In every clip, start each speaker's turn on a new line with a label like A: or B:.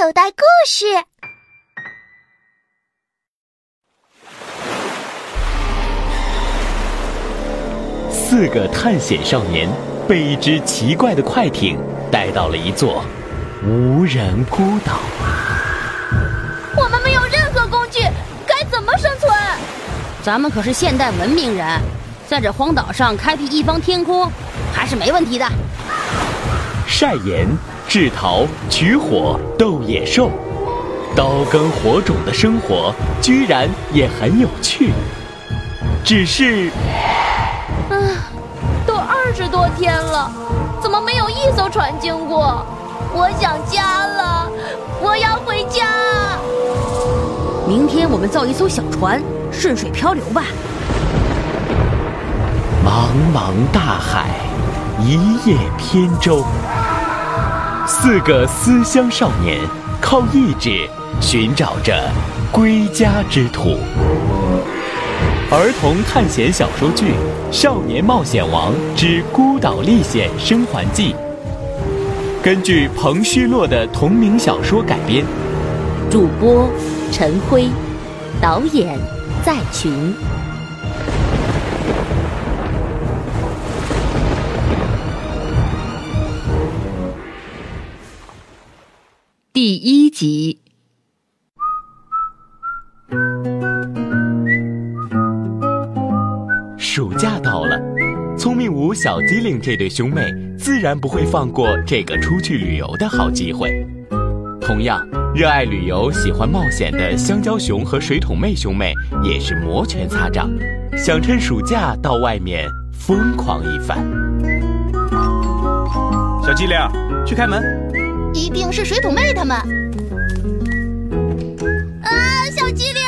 A: 口袋故事。
B: 四个探险少年被一只奇怪的快艇带到了一座无人孤岛。
C: 我们没有任何工具，该怎么生存？
D: 咱们可是现代文明人，在这荒岛上开辟一方天空，还是没问题的。
B: 晒盐、制陶、取火、斗野兽，刀耕火种的生活居然也很有趣。只是，
C: 啊，都二十多天了，怎么没有一艘船经过？我想家了，我要回家。
D: 明天我们造一艘小船，顺水漂流吧。
B: 茫茫大海，一叶扁舟。四个思乡少年靠意志寻找着归家之途。儿童探险小说剧《少年冒险王之孤岛历险生还记》，根据彭虚洛的同名小说改编。
D: 主播陈辉，导演在群。第一集。
B: 暑假到了，聪明五小机灵这对兄妹自然不会放过这个出去旅游的好机会。同样，热爱旅游、喜欢冒险的香蕉熊和水桶妹兄妹也是摩拳擦掌，想趁暑假到外面疯狂一番。
E: 小机灵，去开门。
A: 一定是水桶妹他们。
C: 啊，小机灵，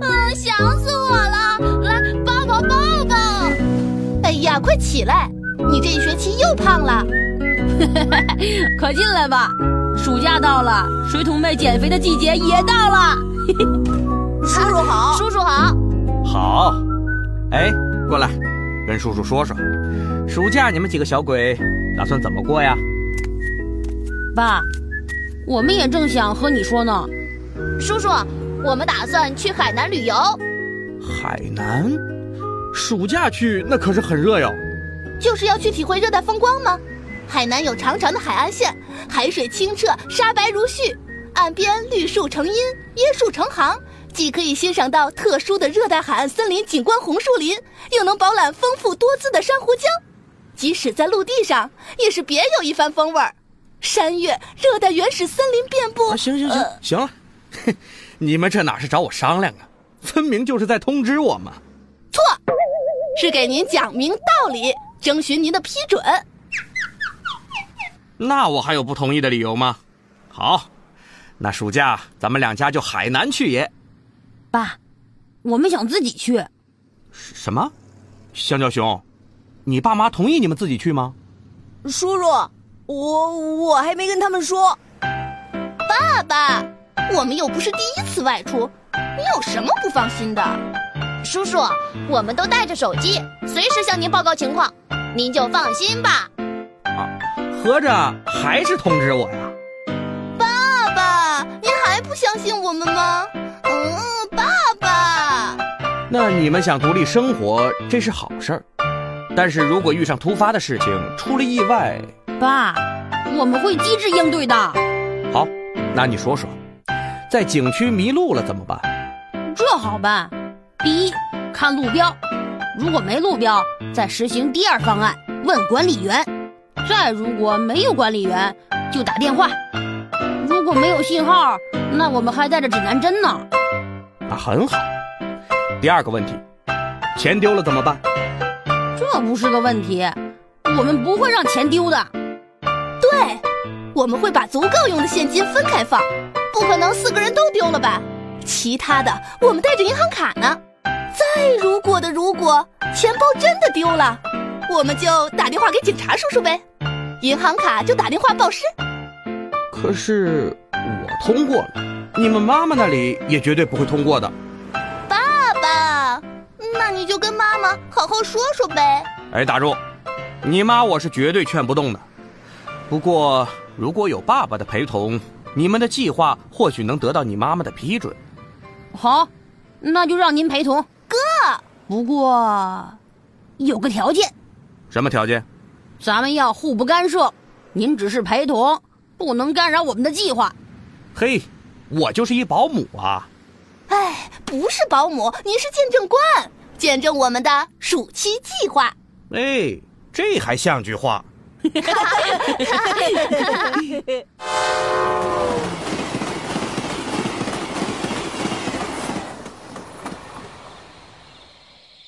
C: 嗯，想死我了，来抱抱抱抱。
A: 哎呀，快起来！你这一学期又胖了。
D: 快进来吧，暑假到了，水桶妹减肥的季节也到了。
A: 叔叔好，
C: 叔叔好。
E: 好，哎，过来，跟叔叔说说，暑假你们几个小鬼打算怎么过呀？
D: 爸，我们也正想和你说呢。
C: 叔叔，我们打算去海南旅游。
E: 海南，暑假去那可是很热哟。
A: 就是要去体会热带风光吗？海南有长长的海岸线，海水清澈，沙白如絮，岸边绿树成荫，椰树成行，既可以欣赏到特殊的热带海岸森林景观红树林，又能饱览丰富多姿的珊瑚礁。即使在陆地上，也是别有一番风味儿。山岳、热带原始森林遍布。
E: 啊、行行行，呃、行了，你们这哪是找我商量啊？分明就是在通知我嘛！
A: 错，是给您讲明道理，征询您的批准。
E: 那我还有不同意的理由吗？好，那暑假咱们两家就海南去也。
D: 爸，我们想自己去。
E: 什么？香蕉熊，你爸妈同意你们自己去吗？
F: 叔叔。我我还没跟他们说，
A: 爸爸，我们又不是第一次外出，你有什么不放心的？
C: 叔叔，我们都带着手机，随时向您报告情况，您就放心吧。
E: 啊，合着还是通知我呀？
A: 爸爸，您还不相信我们吗？嗯，爸爸。
E: 那你们想独立生活，这是好事儿，但是如果遇上突发的事情，出了意外。
D: 爸，我们会机智应对的。
E: 好，那你说说，在景区迷路了怎么办？
D: 这好办，第一，看路标，如果没路标，再实行第二方案，问管理员。再如果没有管理员，就打电话。如果没有信号，那我们还带着指南针呢。
E: 那很好。第二个问题，钱丢了怎么办？
D: 这不是个问题，我们不会让钱丢的。
A: 对，我们会把足够用的现金分开放，不可能四个人都丢了吧？其他的我们带着银行卡呢。再如果的如果，钱包真的丢了，我们就打电话给警察叔叔呗，银行卡就打电话报失。
E: 可是我通过了，你们妈妈那里也绝对不会通过的。
A: 爸爸，那你就跟妈妈好好说说呗。
E: 哎，打住！你妈我是绝对劝不动的。不过如果有爸爸的陪同，你们的计划或许能得到你妈妈的批准。
D: 好，那就让您陪同。
A: 哥，
D: 不过有个条件，
E: 什么条件？
D: 咱们要互不干涉。您只是陪同，不能干扰我们的计划。
E: 嘿，我就是一保姆啊。
A: 哎，不是保姆，您是见证官，见证我们的暑期计划。
E: 哎，这还像句话。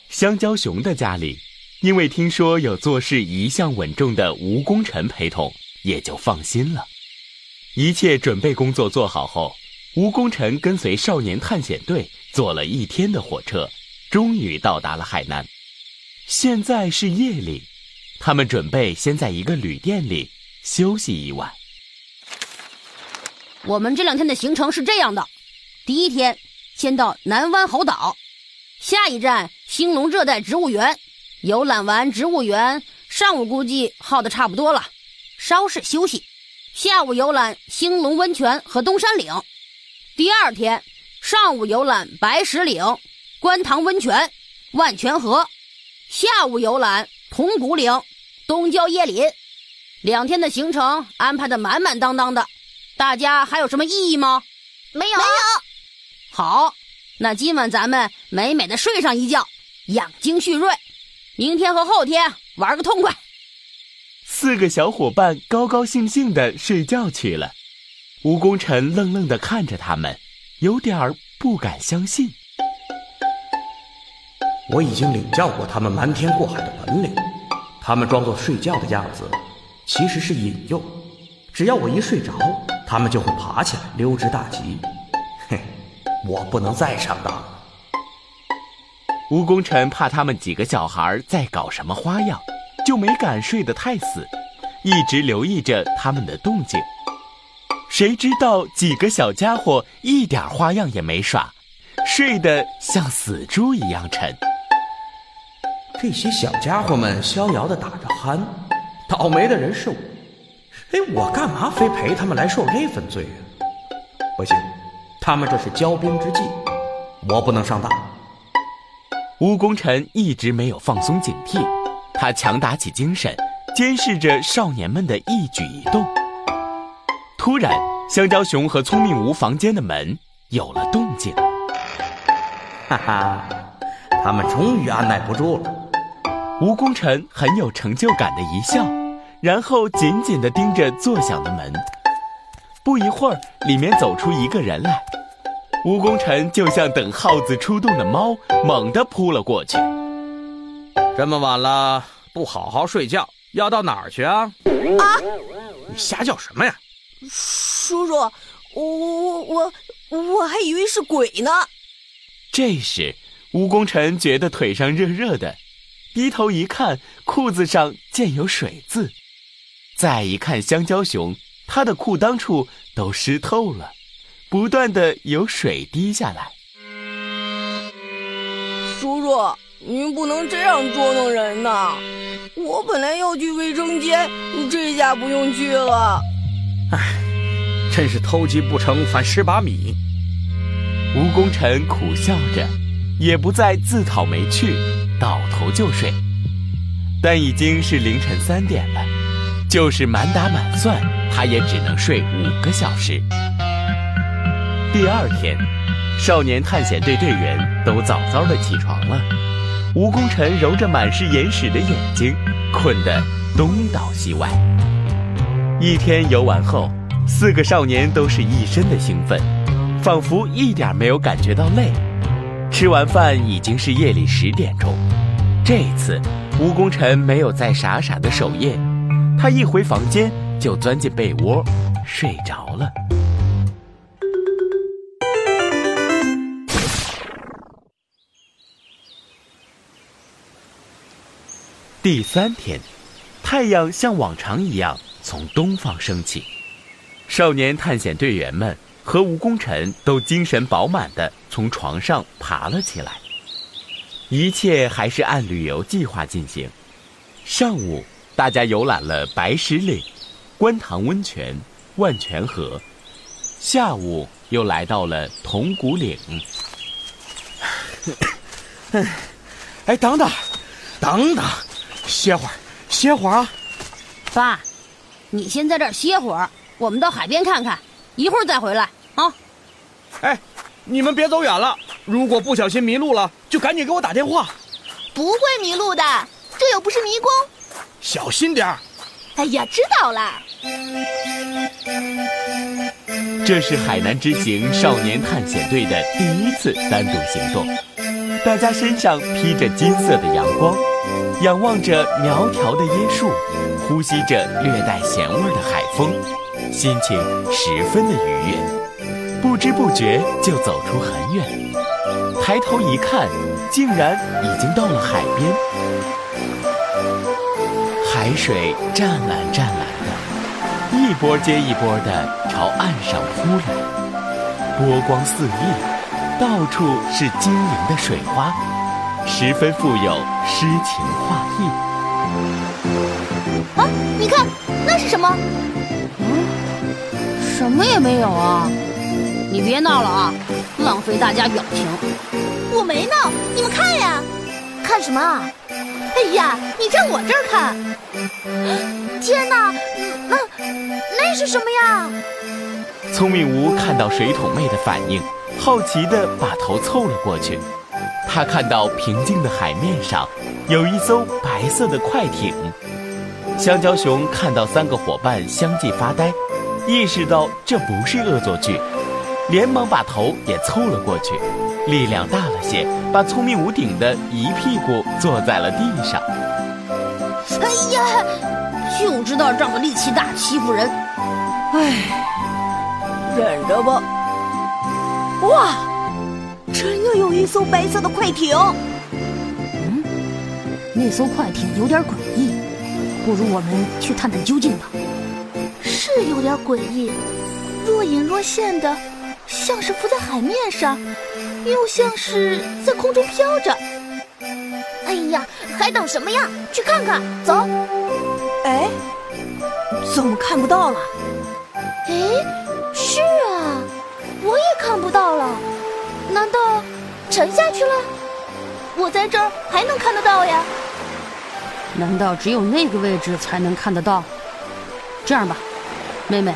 B: 香蕉熊的家里，因为听说有做事一向稳重的吴功臣陪同，也就放心了。一切准备工作做好后，吴功臣跟随少年探险队坐了一天的火车，终于到达了海南。现在是夜里，他们准备先在一个旅店里休息一晚。
D: 我们这两天的行程是这样的：第一天，先到南湾猴岛，下一站兴隆热带植物园。游览完植物园，上午估计耗的差不多了，稍事休息。下午游览兴隆温泉和东山岭。第二天上午游览白石岭、观塘温泉、万泉河。下午游览铜鼓岭、东郊椰林。两天的行程安排的满满当当的，大家还有什么异议吗？
A: 没有，没有。
D: 好，那今晚咱们美美的睡上一觉，养精蓄锐。明天和后天玩个痛快。
B: 四个小伙伴高高兴兴的睡觉去了。吴功臣愣愣的看着他们，有点儿不敢相信。
E: 我已经领教过他们瞒天过海的本领，他们装作睡觉的样子，其实是引诱。只要我一睡着，他们就会爬起来溜之大吉。嘿，我不能再上当了。
B: 吴功臣怕他们几个小孩在搞什么花样，就没敢睡得太死，一直留意着他们的动静。谁知道几个小家伙一点花样也没耍，睡得像死猪一样沉。
E: 这些小家伙们逍遥的打着鼾，倒霉的人是我。哎，我干嘛非陪他们来受这份罪啊？不行，他们这是骄兵之计，我不能上当。
B: 吴功臣一直没有放松警惕，他强打起精神，监视着少年们的一举一动。突然，香蕉熊和聪明吴房间的门有了动静。
E: 哈哈，他们终于按耐不住了。
B: 吴功臣很有成就感的一笑，然后紧紧的盯着作响的门。不一会儿，里面走出一个人来。吴功臣就像等耗子出洞的猫，猛地扑了过去。
E: 这么晚了，不好好睡觉，要到哪儿去啊？啊！你瞎叫什么呀？
F: 叔叔，我我我我我还以为是鬼呢。
B: 这时，吴功臣觉得腿上热热的，低头一看，裤子上见有水渍。再一看香蕉熊，他的裤裆处都湿透了。不断的有水滴下来。
F: 叔叔，您不能这样捉弄人呐！我本来要去卫生间，这下不用去了。
E: 唉，真是偷鸡不成反蚀把米。
B: 吴功臣苦笑着，也不再自讨没趣，倒头就睡。但已经是凌晨三点了，就是满打满算，他也只能睡五个小时。第二天，少年探险队队员都早早的起床了。吴功臣揉着满是眼屎的眼睛，困得东倒西歪。一天游完后，四个少年都是一身的兴奋，仿佛一点没有感觉到累。吃完饭已经是夜里十点钟。这次，吴功臣没有再傻傻的守夜，他一回房间就钻进被窝，睡着了。第三天，太阳像往常一样从东方升起，少年探险队员们和吴功臣都精神饱满地从床上爬了起来。一切还是按旅游计划进行。上午，大家游览了白石岭、观塘温泉、万泉河；下午又来到了铜鼓岭。
E: 哎，等等，等等，歇会儿，歇会儿啊！
D: 爸，你先在这儿歇会儿，我们到海边看看，一会儿再回来啊。
E: 哎，你们别走远了，如果不小心迷路了，就赶紧给我打电话。
A: 不会迷路的，这又不是迷宫。
E: 小心点儿。
A: 哎呀，知道了。
B: 这是海南之行少年探险队的第一次单独行动，大家身上披着金色的阳光，仰望着苗条的椰树，呼吸着略带咸味的海风，心情十分的愉悦。不知不觉就走出很远，抬头一看，竟然已经到了海边，海水湛蓝湛蓝的，一波接一波的朝岸上扑来，波光四溢，到处是晶莹的水花，十分富有诗情画意。
A: 啊，你看，那是什么？
D: 嗯什么也没有啊！你别闹了啊，浪费大家表情。
A: 我没闹，你们看呀，
C: 看什么啊？
A: 哎呀，你站我这儿看。
C: 天哪，那那是什么呀？
B: 聪明吴看到水桶妹的反应，好奇地把头凑了过去。他看到平静的海面上有一艘白色的快艇。香蕉熊看到三个伙伴相继发呆，意识到这不是恶作剧，连忙把头也凑了过去，力量大了些，把聪明无顶的一屁股坐在了地上。
D: 哎呀，就知道仗着力气大欺负人。
F: 唉，忍着吧。哇，真的有一艘白色的快艇。
D: 嗯，那艘快艇有点诡异，不如我们去探探究竟吧。
A: 是有点诡异，若隐若现的，像是浮在海面上，又像是在空中飘着。
C: 哎呀，还等什么呀？去看看，走！
F: 哎，怎么看不到了？
A: 哎，是啊，我也看不到了。难道沉下去了？我在这儿还能看得到呀？
D: 难道只有那个位置才能看得到？这样吧，妹妹，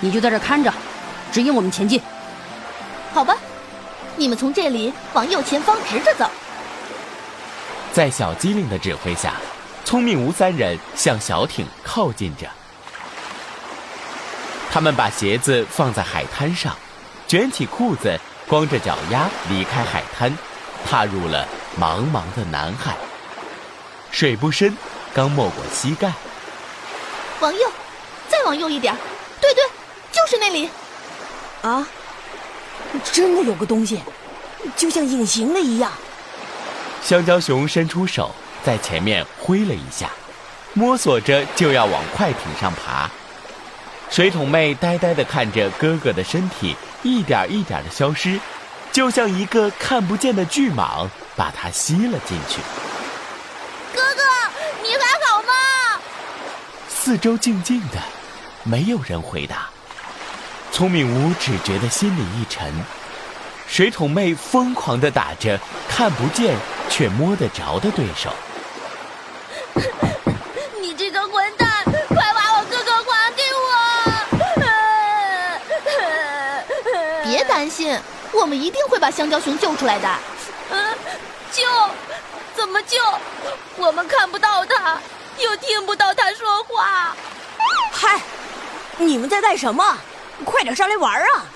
D: 你就在这儿看着，指引我们前进。
A: 好吧，你们从这里往右前方直着走。
B: 在小机灵的指挥下，聪明吴三人向小艇靠近着。他们把鞋子放在海滩上，卷起裤子，光着脚丫离开海滩，踏入了茫茫的南海。水不深，刚没过膝盖。
A: 往右，再往右一点。对对，就是那里。
F: 啊，真的有个东西，就像隐形的一样。
B: 香蕉熊伸出手，在前面挥了一下，摸索着就要往快艇上爬。水桶妹呆呆地看着哥哥的身体一点一点的消失，就像一个看不见的巨蟒把它吸了进去。
C: 哥哥，你还好吗？
B: 四周静静的，没有人回答。聪明吴只觉得心里一沉。水桶妹疯狂地打着看不见却摸得着的对手。
C: 你这个混蛋，快把我哥哥还给我！
A: 别担心，我们一定会把香蕉熊救出来的。
C: 嗯，救？怎么救？我们看不到他，又听不到他说话。
F: 嗨，你们在干什么？快点上来玩啊！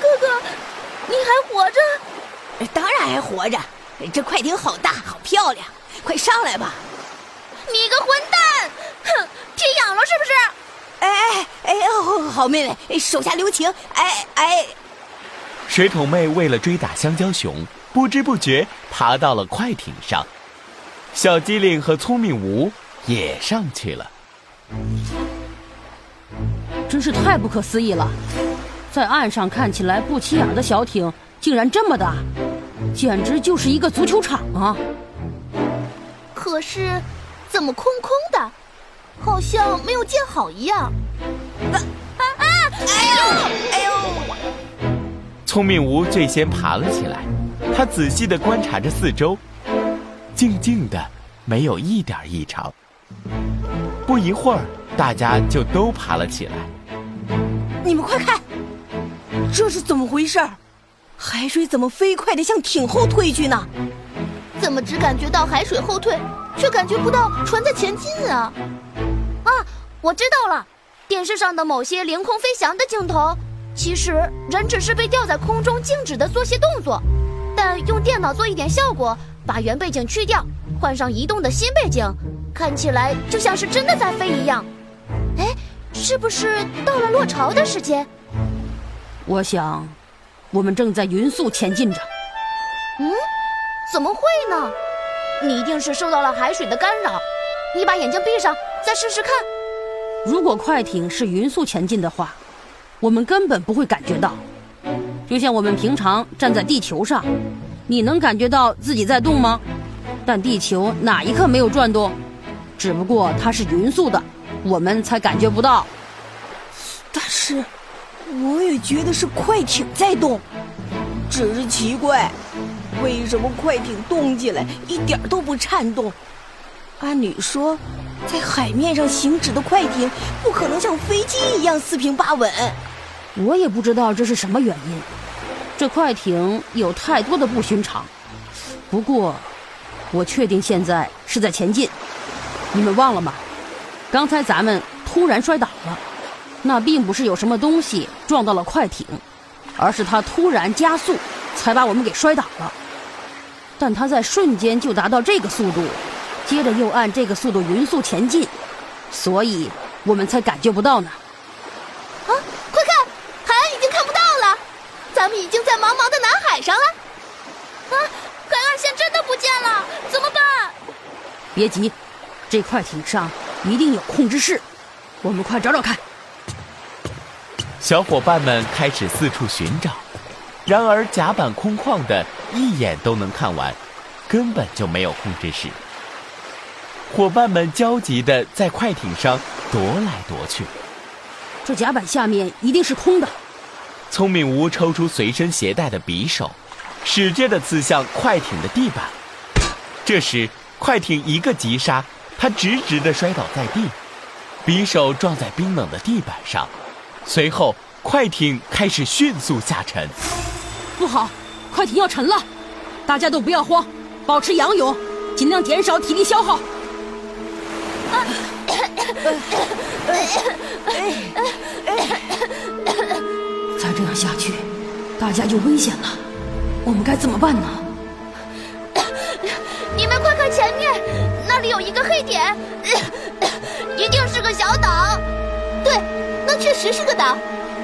C: 哥哥。你还活着？
F: 当然还活着。这快艇好大，好漂亮，快上来吧！
C: 你个混蛋！哼，皮痒了是不是？
F: 哎哎哎！好，好妹妹，手下留情！哎哎！
B: 水桶妹为了追打香蕉熊，不知不觉爬到了快艇上。小机灵和聪明吴也上去了。
D: 真是太不可思议了！在岸上看起来不起眼的小艇，竟然这么大，简直就是一个足球场啊！
A: 可是，怎么空空的，好像没有建好一样？
C: 啊啊啊！
F: 哎呦，哎呦！
B: 聪明吴最先爬了起来，他仔细的观察着四周，静静的，没有一点异常。不一会儿，大家就都爬了起来。
F: 你们快看，这是怎么回事？海水怎么飞快的向艇后退去呢？
A: 怎么只感觉到海水后退，却感觉不到船在前进啊？
C: 啊，我知道了，电视上的某些凌空飞翔的镜头，其实人只是被吊在空中静止的做些动作，但用电脑做一点效果，把原背景去掉，换上移动的新背景，看起来就像是真的在飞一样。哎，是不是到了落潮的时间？
D: 我想，我们正在匀速前进着。
C: 嗯。怎么会呢？你一定是受到了海水的干扰。你把眼睛闭上，再试试看。
D: 如果快艇是匀速前进的话，我们根本不会感觉到。就像我们平常站在地球上，你能感觉到自己在动吗？但地球哪一刻没有转动？只不过它是匀速的，我们才感觉不到。
F: 但是，我也觉得是快艇在动，只是奇怪。为什么快艇动起来一点都不颤动？按理说，在海面上行驶的快艇不可能像飞机一样四平八稳。
D: 我也不知道这是什么原因。这快艇有太多的不寻常。不过，我确定现在是在前进。你们忘了吗？刚才咱们突然摔倒了，那并不是有什么东西撞到了快艇，而是它突然加速，才把我们给摔倒了。但它在瞬间就达到这个速度，接着又按这个速度匀速前进，所以我们才感觉不到呢。
A: 啊，快看，海岸已经看不到了，咱们已经在茫茫的南海上了。
C: 啊，海岸线真的不见了，怎么办？
D: 别急，这快艇上一定有控制室，我们快找找看。
B: 小伙伴们开始四处寻找。然而甲板空旷的，一眼都能看完，根本就没有控制室。伙伴们焦急地在快艇上踱来踱去。
D: 这甲板下面一定是空的。
B: 聪明吴抽出随身携带的匕首，使劲地刺向快艇的地板。这时，快艇一个急刹，他直直地摔倒在地，匕首撞在冰冷的地板上，随后快艇开始迅速下沉。
D: 不好，快艇要沉了！大家都不要慌，保持仰泳，尽量减少体力消耗。再这样下去，大家就危险了。我们该怎么办呢？
C: 一个黑点，一定是个小岛。
A: 对，那确实是个岛。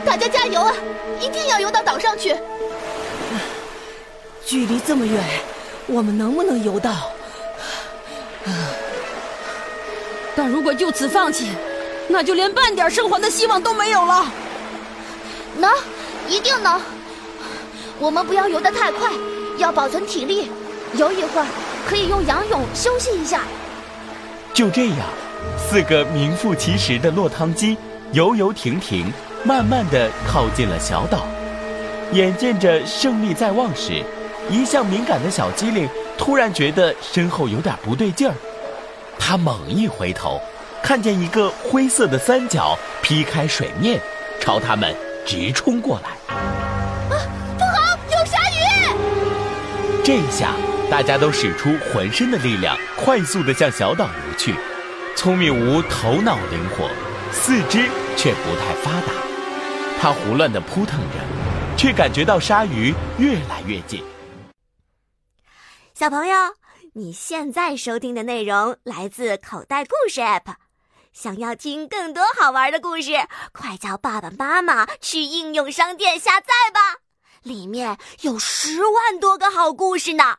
A: 大家加油啊！一定要游到岛上去。
F: 距离这么远，我们能不能游到？
D: 但如果就此放弃，那就连半点生还的希望都没有了。
C: 能，一定能。我们不要游得太快，要保存体力。游一会儿，可以用仰泳休息一下。
B: 就这样，四个名副其实的落汤鸡游游停停，慢慢的靠近了小岛。眼见着胜利在望时，一向敏感的小机灵突然觉得身后有点不对劲儿，他猛一回头，看见一个灰色的三角劈开水面，朝他们直冲过来。
A: 啊，不好，有鲨鱼！
B: 这下大家都使出浑身的力量，快速地向小岛游去。聪明无头脑灵活，四肢却不太发达，他胡乱地扑腾着，却感觉到鲨鱼越来越近。
G: 小朋友，你现在收听的内容来自口袋故事 App。想要听更多好玩的故事，快叫爸爸妈妈去应用商店下载吧，里面有十万多个好故事呢。